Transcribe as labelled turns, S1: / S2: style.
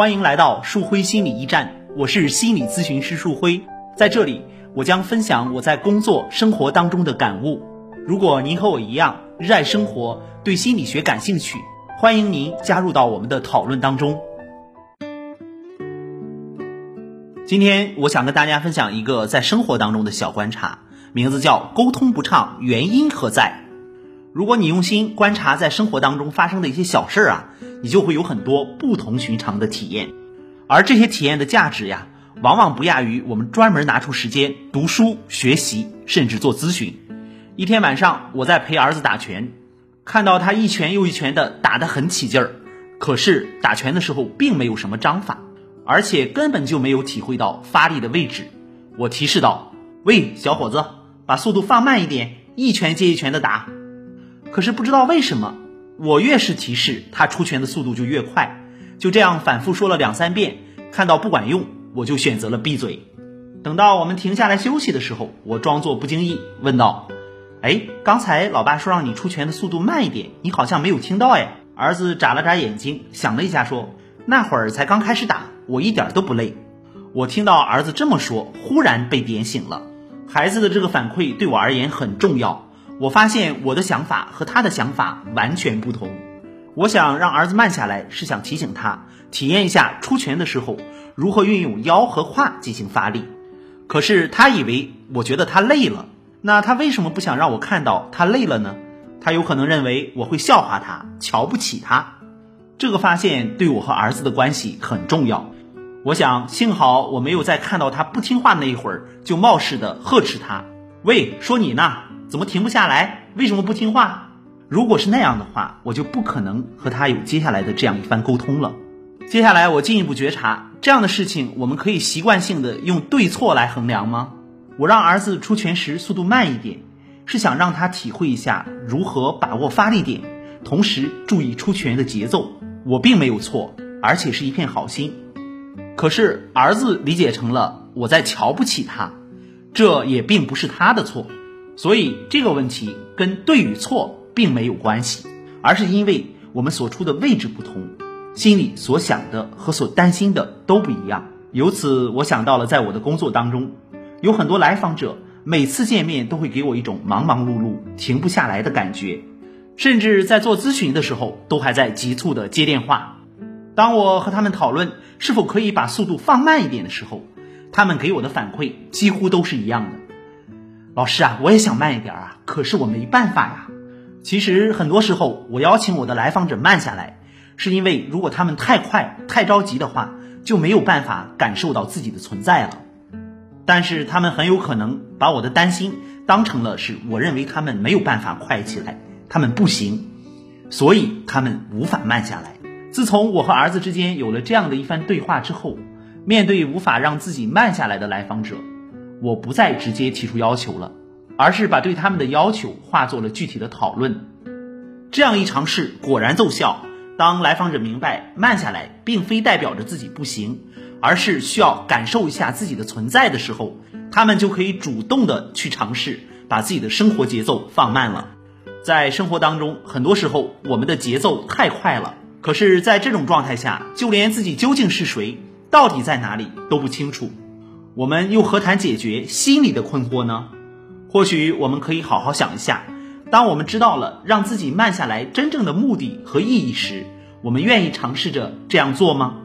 S1: 欢迎来到树辉心理驿站，我是心理咨询师树辉，在这里我将分享我在工作生活当中的感悟。如果您和我一样热爱生活，对心理学感兴趣，欢迎您加入到我们的讨论当中。今天我想跟大家分享一个在生活当中的小观察，名字叫“沟通不畅，原因何在”。如果你用心观察在生活当中发生的一些小事儿啊，你就会有很多不同寻常的体验，而这些体验的价值呀，往往不亚于我们专门拿出时间读书学习，甚至做咨询。一天晚上，我在陪儿子打拳，看到他一拳又一拳的打得很起劲儿，可是打拳的时候并没有什么章法，而且根本就没有体会到发力的位置。我提示道：“喂，小伙子，把速度放慢一点，一拳接一拳的打。”可是不知道为什么，我越是提示他出拳的速度就越快，就这样反复说了两三遍，看到不管用，我就选择了闭嘴。等到我们停下来休息的时候，我装作不经意问道：“哎，刚才老爸说让你出拳的速度慢一点，你好像没有听到哎。”儿子眨了眨眼睛，想了一下说：“那会儿才刚开始打，我一点都不累。”我听到儿子这么说，忽然被点醒了。孩子的这个反馈对我而言很重要。我发现我的想法和他的想法完全不同。我想让儿子慢下来，是想提醒他体验一下出拳的时候如何运用腰和胯进行发力。可是他以为我觉得他累了，那他为什么不想让我看到他累了呢？他有可能认为我会笑话他，瞧不起他。这个发现对我和儿子的关系很重要。我想幸好我没有在看到他不听话那一会儿就冒失的呵斥他。喂，说你呢。怎么停不下来？为什么不听话？如果是那样的话，我就不可能和他有接下来的这样一番沟通了。接下来我进一步觉察，这样的事情我们可以习惯性的用对错来衡量吗？我让儿子出拳时速度慢一点，是想让他体会一下如何把握发力点，同时注意出拳的节奏。我并没有错，而且是一片好心。可是儿子理解成了我在瞧不起他，这也并不是他的错。所以这个问题跟对与错并没有关系，而是因为我们所处的位置不同，心里所想的和所担心的都不一样。由此，我想到了在我的工作当中，有很多来访者每次见面都会给我一种忙忙碌碌、停不下来的感觉，甚至在做咨询的时候都还在急促的接电话。当我和他们讨论是否可以把速度放慢一点的时候，他们给我的反馈几乎都是一样的。老师啊，我也想慢一点啊，可是我没办法呀。其实很多时候，我邀请我的来访者慢下来，是因为如果他们太快、太着急的话，就没有办法感受到自己的存在了。但是他们很有可能把我的担心当成了是我认为他们没有办法快起来，他们不行，所以他们无法慢下来。自从我和儿子之间有了这样的一番对话之后，面对无法让自己慢下来的来访者。我不再直接提出要求了，而是把对他们的要求化作了具体的讨论。这样一尝试果然奏效。当来访者明白慢下来并非代表着自己不行，而是需要感受一下自己的存在的时候，他们就可以主动的去尝试把自己的生活节奏放慢了。在生活当中，很多时候我们的节奏太快了，可是，在这种状态下，就连自己究竟是谁，到底在哪里都不清楚。我们又何谈解决心理的困惑呢？或许我们可以好好想一下：当我们知道了让自己慢下来真正的目的和意义时，我们愿意尝试着这样做吗？